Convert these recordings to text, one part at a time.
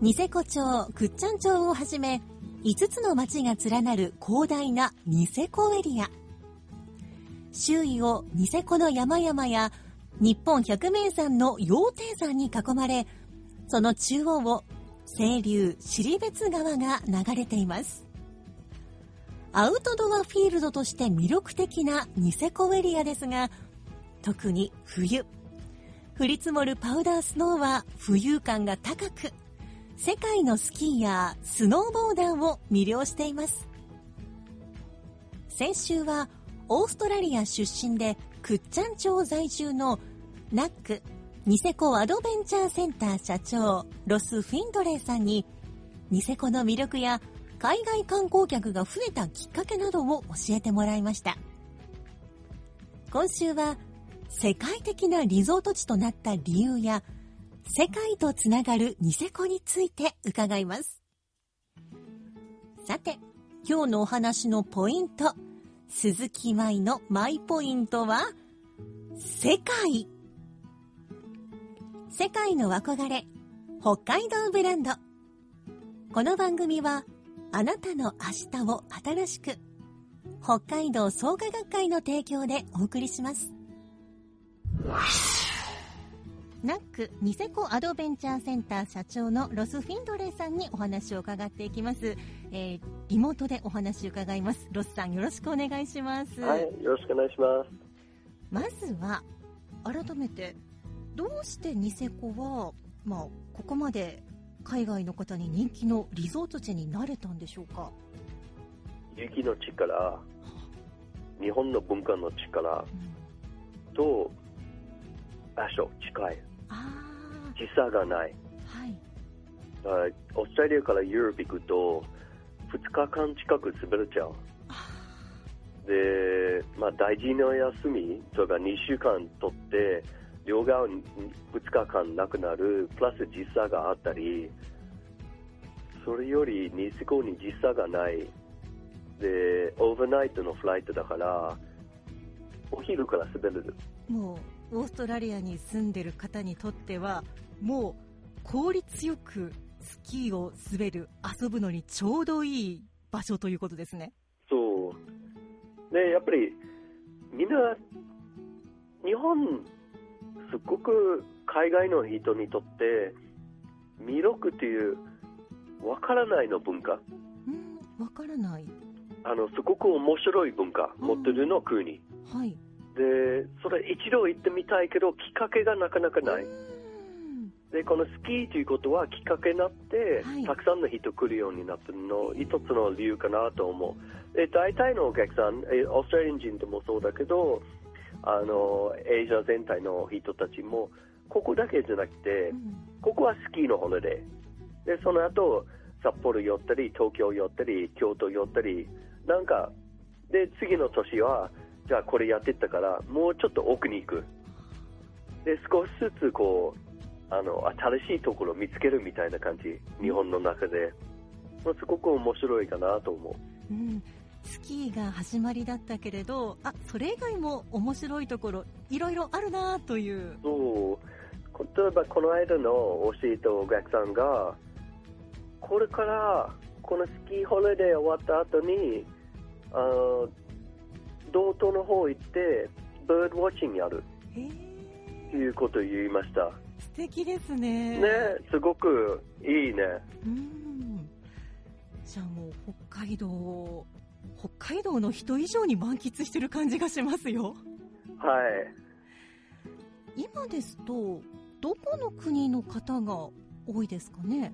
ニセコ町、クッチャン町をはじめ、5つの町が連なる広大なニセコエリア。周囲をニセコの山々や日本百名山の羊蹄山に囲まれ、その中央を清流尻別川が流れています。アウトドアフィールドとして魅力的なニセコエリアですが、特に冬、降り積もるパウダースノーは浮遊感が高く、世界のスキーヤー、スノーボーダーを魅了しています。先週はオーストラリア出身でクッチャン町在住のナックニセコアドベンチャーセンター社長ロス・フィンドレーさんにニセコの魅力や海外観光客が増えたきっかけなどを教えてもらいました今週は世界的なリゾート地となった理由や世界とつながるニセコについて伺います。さて今日のお話のポイント鈴木舞のマイポイントは世界。世界の憧れ北海道ブランド。この番組はあなたの明日を新しく北海道創価学会の提供でお送りします。NAC ニセコアドベンチャーセンター社長のロス・フィンドレーさんにお話を伺っていきます、えーリモートでお話を伺います。ロスさんよろしくお願いします、はい、よろしくお願いします。まずは改めてどうしてニセコは、まあ、ここまで海外の方に人気のリゾート地になれたんでしょうか、雪の力、日本の文化の力うん。と場所、近い、あ時差がない。あはいオーストラリアからユーロッパ行くと、2日間近く滑れちゃう。で、まあ、大事な休み、それから2週間取って、両側に2日間なくなる、プラス時差があったり、それよりニセコに時差がない。で、オーバーナイトのフライトだから、お昼から滑れる。もうオーストラリアに住んでる方にとってはもう効率よくスキーを滑る遊ぶのにちょうどいい場所ということですねそう。で、やっぱり、みんな、日本、すっごく海外の人にとって、魅力っていう、わからないの文化。うんわからないあの、すごく面白い文化、持ってるの国。はいで、それ一度行ってみたいけど、きっかけがなかなかない。うんで、このスキーということはきっかけになって、はいたくさんの人来るようになったの、一つの理由かなと思う。で、大体のお客さん、えオーストラリア人でもそうだけど、あの、エイジア全体の人たちも、ここだけじゃなくてう、んここはスキーのホリデー。で、その後、札幌寄ったり、東京寄ったり、京都寄ったり、なんか、で、次の年は、じゃあこれやってったから、もうちょっと奥に行く。で、少しずつこう、あの、新しいところを見つけるみたいな感じ、日本の中で。まあすごく面白いかなと思う。うんスキーが始まりだったけれどあそれ以外も面白いところいろいろあるなというそうこ例えばこの間の教えたお客さんがこれからこのスキーホリデー終わった後にあの道東の方行ってバードウォッチングやるへということを言いました素敵ですね。ね、すごくいいね。うん。じゃあもう北海道を、北海道の人以上に満喫してる感じがしますよ。はい。今ですと、どこの国の方が多いですかね？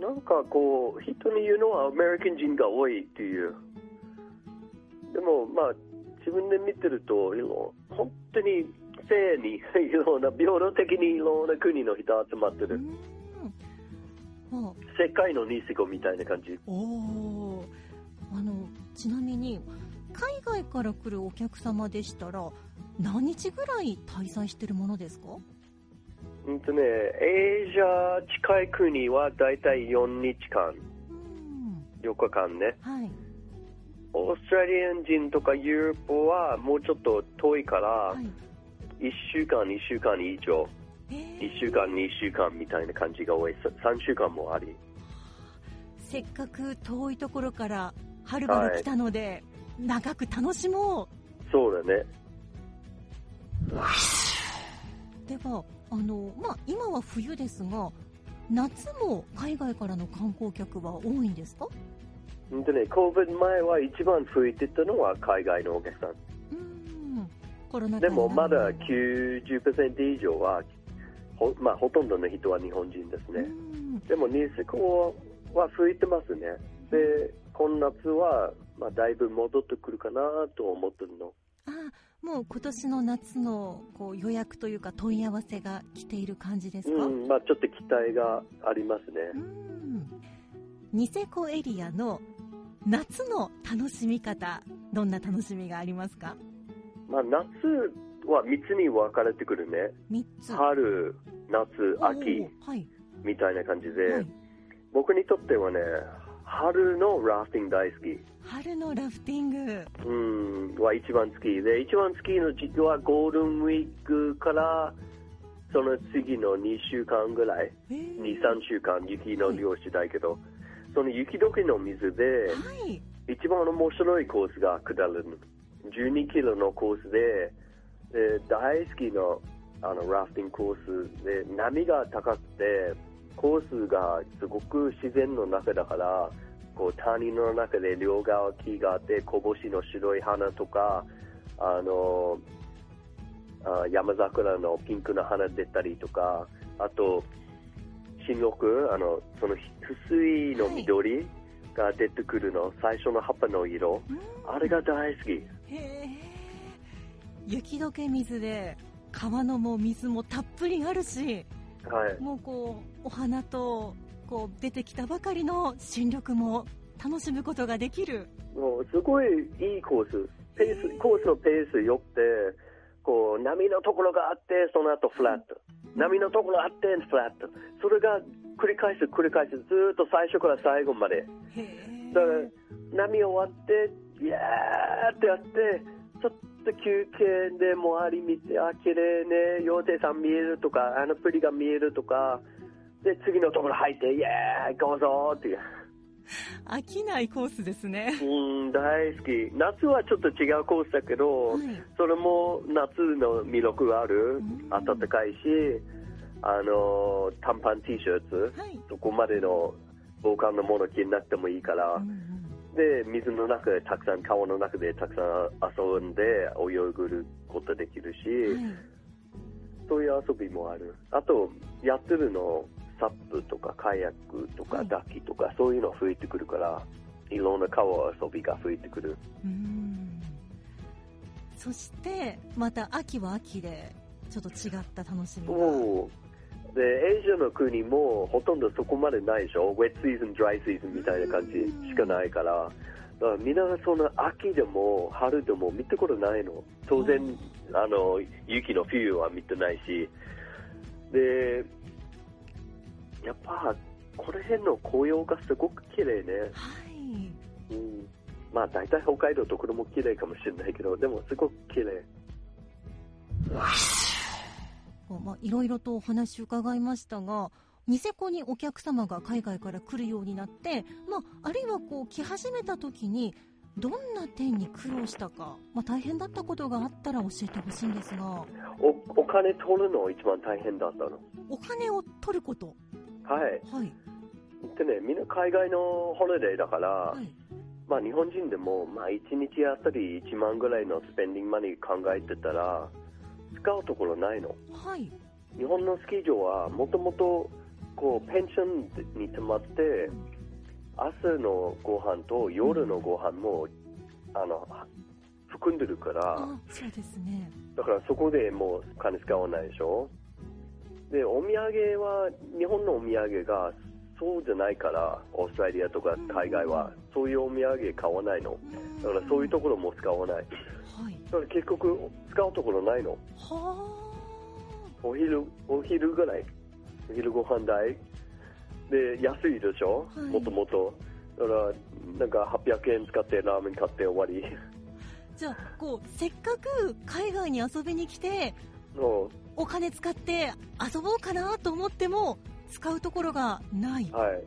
なんかこう、人に言うのはアメリカ人が多いっていう。でも、まあ、自分で見てると、本当にフェアに、いろんな、平等的にいろんな国の人集まってる。世界のニセコみたいな感じ。おお。あの、ちなみに、海外から来るお客様でしたら、何日ぐらい滞在してるものですか？うんとね、エイジア近い国はだいたい4日間、うん。4日間ね。はい。オーストラリアン人とかユーロッパはもうちょっと遠いから、はい。1週間、2週間以上、えー1週間、2週間みたいな感じが多い。3週間もあり。せっかく遠いところからはるばる来たので、長く楽しもそうだね。うではあの、まあ、今は冬ですが夏も海外からの観光客は多いんですか？うんとね、COVID 前は一番増えてたのは海外のお客さん。でもまだ90%以上は、ほ,、まあ、ほとんどの人は日本人ですね。うんでもニセコは増えてますね。で、今夏は、まあ、だいぶ戻ってくるかなと思ってるの。あもう今年の夏のこう予約というか問い合わせが来ている感じですか、うん、まあちょっと期待がありますね。うんニセコエリアの夏の楽しみ方どんな楽しみがありますか？まあ夏は3つに分かれてくるね。3つ。春、夏、秋はい。みたいな感じで、はい。僕にとってはね、春のラフティング大好き。春のラフティング。うん、は一番好きで、一番好きの時期はゴールデンウィークから、その次の2週間ぐらい、えー。2、3週間雪の漁師だけど、その雪解けの水で、はい一番面白いコースが下るの。12キロのコースで、で大好きのあのラフティングコースで、波が高くて、コースがすごく自然の中だから、こう谷の中で両側木があって、こぼしの白い花とか、あのあ山桜のピンクの花出たりとか、あと、新緑、あのその薄いの緑が出てくるの、最初の葉っぱの色、うんあれが大好き。へえ雪解け水で川のも水もたっぷりあるしはい。もうこうお花とこう出てきたばかりの新緑も楽しむことができるもうすごいいいコース。ペース、コースのペース良くて、こう、波のところがあって、その後フラット。波のところあって、フラット。それが繰り返す、繰り返す。ずーっと最初から最後まで。だから、波終わって、イエーってやって、ちょっと休憩で周り見て、あ、綺麗ね、妖精さん見えるとか、あのプリが見えるとか、で、次のところ入って、イエーイ、行こうぞっていう。飽きないコースですねうん、大好き。夏はちょっと違うコースだけど、はいそれも夏の魅力があるうん。暖かいし、あの、短パン T シャツ、はいそこまでの防寒のもの着なくてもいいから、うんうんで、水の中でたくさん、川の中でたくさん遊んで泳ぐることできるし、はいそういう遊びもある。あと、やってるの、サップとかカヤックとかはいダキとか、そういうの増えてくるから、いろんな川遊びが増えてくる。うんそしてまた秋は秋でちょっと違った楽しみがで、エイジアの国もほとんどそこまでないでしょ？ウェットシーズン、ドライシーズンみたいな感じしかないから。だからみんなその秋でも春でも見たことないの。当然、あの、雪の冬は見てないし。で、やっぱ、この辺の紅葉がすごく綺麗ね。はいうん。まあ大体北海道どこでも綺麗かもしれないけど、でもすごく綺麗。まあ、いろいろとお話伺いましたが、ニセコにお客様が海外から来るようになって、まあ、あるいはこう来始めた時に、どんな点に苦労したか、まあ、大変だったことがあったら教えてほしいんですがおお金取るの一番大変だったの？お金を取ることはい。はい。でね、みんな海外のホリデーだから、はい。まあ日本人でも、まあ1日あたり1万ぐらいのスペンディングマネー考えてたら、使うところないの。はい。日本のスキー場はもともとこうペンションに泊まって朝のご飯と夜のご飯もあの含んでるからあそうですね。だからそこでもう金使わないでしょ？でお土産は日本のお土産がそうじゃないからオーストラリアとか海外はそういうお土産買わないの。だからそういうところも使わない。はい。だから結局使うところないの。はお昼お昼ぐらい。お昼ご飯代。で安いでしょ？はい。もともと。だからなんか800円使ってラーメン買って終わり。あじゃあこうせっかく海外に遊びに来てのお金使って遊ぼうかなと思っても使うところがない。ははい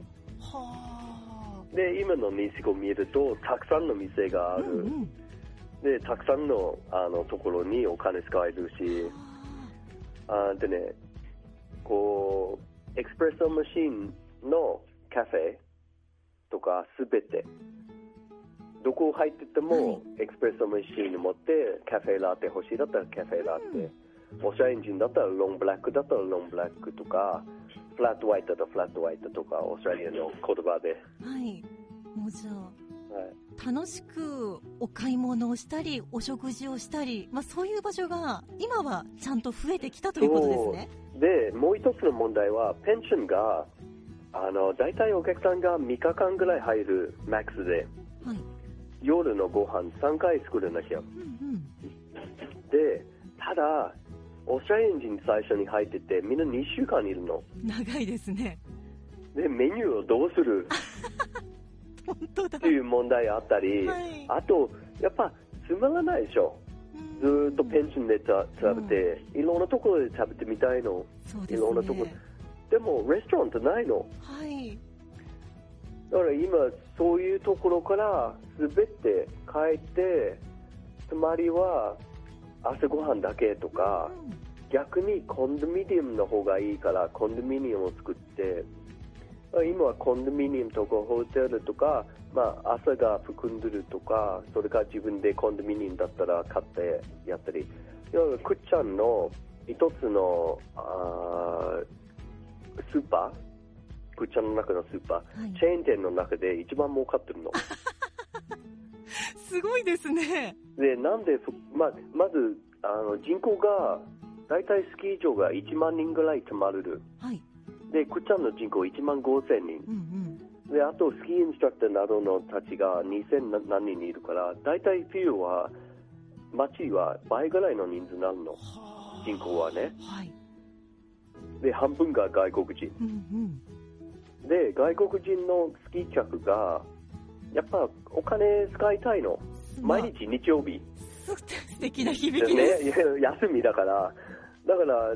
あ。で今のニシコ見るとたくさんの店がある、うんうん。でたくさんのあのところにお金使えるし。あ。でねこうエクスプレッソマシンのカフェとかすべて。どこ入ってても、はい。エクスプレッソマシンに持ってカフェラテ欲しいだったらカフェラテ、オーストラリア人だったら long black だったら long black とかフラットホワイトだったら flat white とかオーストラリアの言葉で、はい。もうじゃあはい。楽しくお買い物をしたりお食事をしたり、まあ、そういう場所が今はちゃんと増えてきたということですね。でもう一つの問題はペンションがあの大体お客さんが3日間ぐらい入るマックスではい。夜のご飯3回作らなきゃうんうん、でただおしゃエンジン最初に入っててみんな2週間いるの。長いですね。でメニューをどうする？本当だ。っていう問題あったり、はい。あとやっぱつまらないでしょ。ずーっとペンションでた食べて、いろんなところで食べてみたいの。そうですいろんなとこ。ね。でもレストランってないの。はい。だから今そういうところから全て帰ってつまりは朝ごはんだけとか逆にコンドミニアムの方がいいからコンドミニアムを作って今はコンドミニアムとかホテルとか、まあ、朝が含んでるとかそれから自分でコンドミニアムだったら買ってやったり。要はくっちゃんの一つのあースーパー？くっちゃんの中のスーパー、はい。チェーン店の中で一番儲かってるの すごいですね。でなんでそままずあの人口が大体スキー場が1万人ぐらい泊まれるはい。でくっちゃんの人口1万5000人うんうん。であとスキーインストラクターなどのたちが2000何人いるから大体冬は街は倍ぐらいの人数になるのはあ人口はねはい。で半分が外国人うんうん。で外国人のスキー客がやっぱお金使いたいの。まあ。毎日日曜日。す素敵な響きです。ね休みだから。だから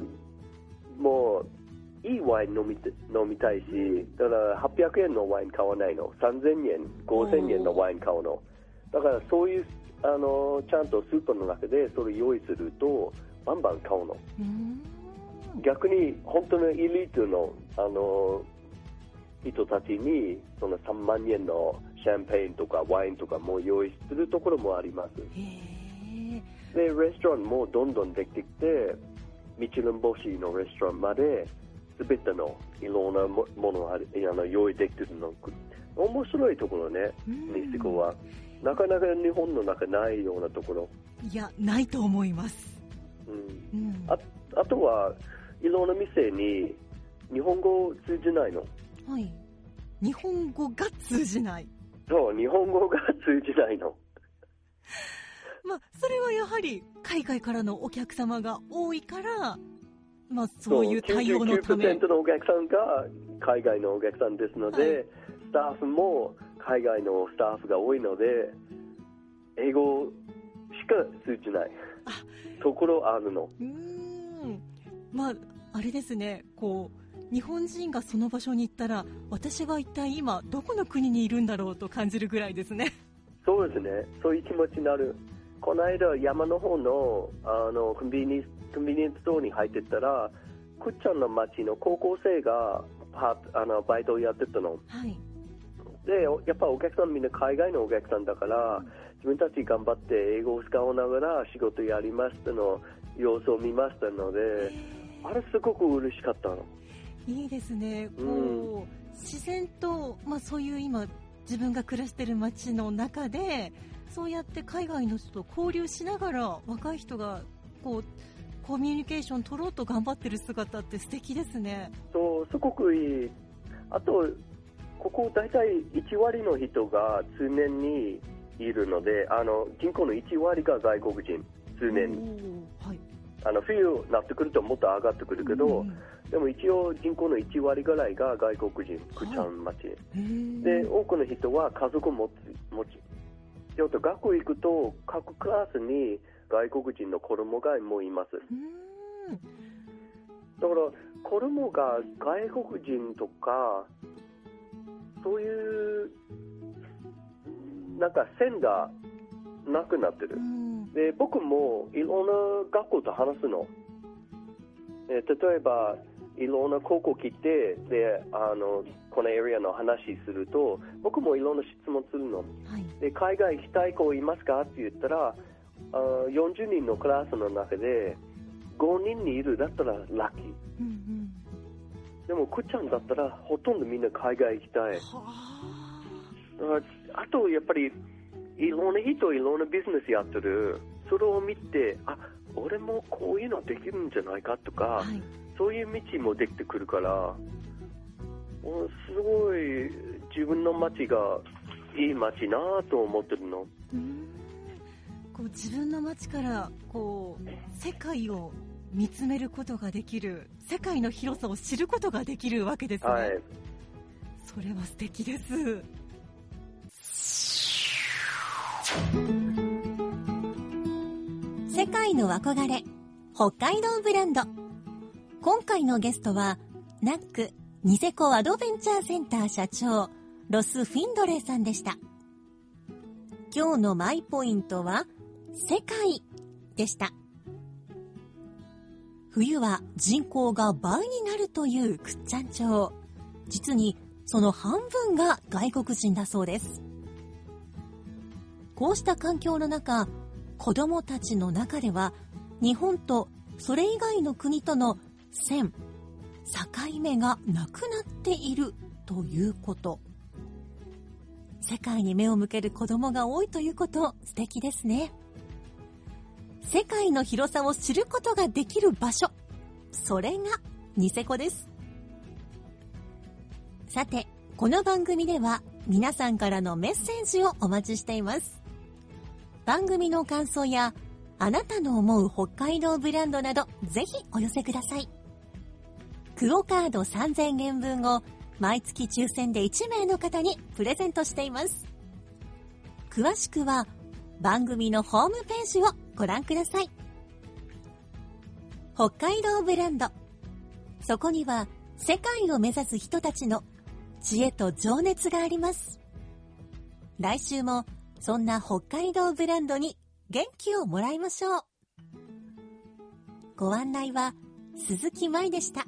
もういいワイン飲みて飲みたいしだから800円のワイン買わないの。3000円5000円のワイン買うの。だからそういうあのちゃんとスーパーの中でそれ用意するとバンバン買うの。逆に本当のエリートのあの人たちにその3万円のシャンペーンとかワインとかも用意するところもありますへえ。でレストランもどんどんできてきてミチュラン星のレストランまで全てのいろんなもものがあの用意できてるの面白いところねうんニシコはなかなか日本の中ないようなところ、いや、ないと思います。うん、うん。ああとはいろんな店に日本語通じないの？はい。日本語が通じない。そう日本語が通じないの。まあ、それはやはり海外からのお客様が多いから、まあ、そういう対応のため。99%のお客さんが海外のお客さんですので、はい。スタッフも海外のスタッフが多いので英語しか通じない。ところあるの。うーん。まあ、あれですね、こう、日本人がその場所に行ったら、私は一体今、どこの国にいるんだろうと感じるぐらいですね。そうですね、そういう気持ちになる。この間、山の方のあのコンビニコンビニエンスストアに入ってったら、くっちゃんの町の高校生がパーあのバイトをやってたの。はい。で、やっぱお客さんみんな海外のお客さんだから、自分たち頑張って英語を使いながら仕事やりましたの様子を見ましたので、あれすごく嬉しかったの。いいですね。こう、うん自然と、まあそういう今、自分が暮らしてる街の中で、そうやって海外の人と交流しながら、若い人が、こう、コミュニケーション取ろうと頑張ってる姿って素敵ですね。そう、すごくいい。あと、ここ大体1割の人が通年にいるので、あの人口の1割が外国人、通年はい。あの冬になってくるともっと上がってくるけど、うんでも一応人口の1割ぐらいが外国人、クチャン町。で、多くの人は家族を持つ持ち。ちょっと学校行くと、各クラスに外国人の子供がもういます。だから、子供が外国人とか、そういう、なんか線がなくなってるう。んで、僕もいろんな学校と話すの。え例えば、いろんな高校来て、で、あの、このエリアの話すると、僕もいろんな質問するの。はい。で、海外行きたい子いますかって言ったら、あ40人のクラスの中で、5人にいるだったらラッキー。うんうん。でも、くっちゃんだったら、ほとんどみんな海外行きたい。はあ。ああと、やっぱり、いろんな人、いろんなビジネスやってる。それを見て、あ、俺もこういうのできるんじゃないかとか、はい。そういう道もできてくるから、おすごい自分の街がいい街なと思ってるの。うーんこう自分の街からこう世界を見つめることができる世界の広さを知ることができるわけですね、はい。それは素敵です世界の憧れ北海道ブランド今回のゲストはナックニセコアドベンチャーセンター社長ロス・フィンドレーさんでした。今日のマイポイントは世界でした。冬は人口が倍になるという倶知安町実にその半分が外国人だそうです。こうした環境の中子供たちの中では日本とそれ以外の国との線境目がなくなっているということ。世界に目を向ける子供が多いということ素敵ですね。世界の広さを知ることができる場所。それがニセコです。さてこの番組では皆さんからのメッセージをお待ちしています。番組の感想やあなたの思う北海道ブランドなどぜひお寄せください。クオカード3000円分を毎月抽選で1名の方にプレゼントしています。詳しくは番組のホームページをご覧ください。北海道ブランド。そこには世界を目指す人たちの知恵と情熱があります。来週もそんな北海道ブランドに元気をもらいましょう。ご案内は鈴木舞でした。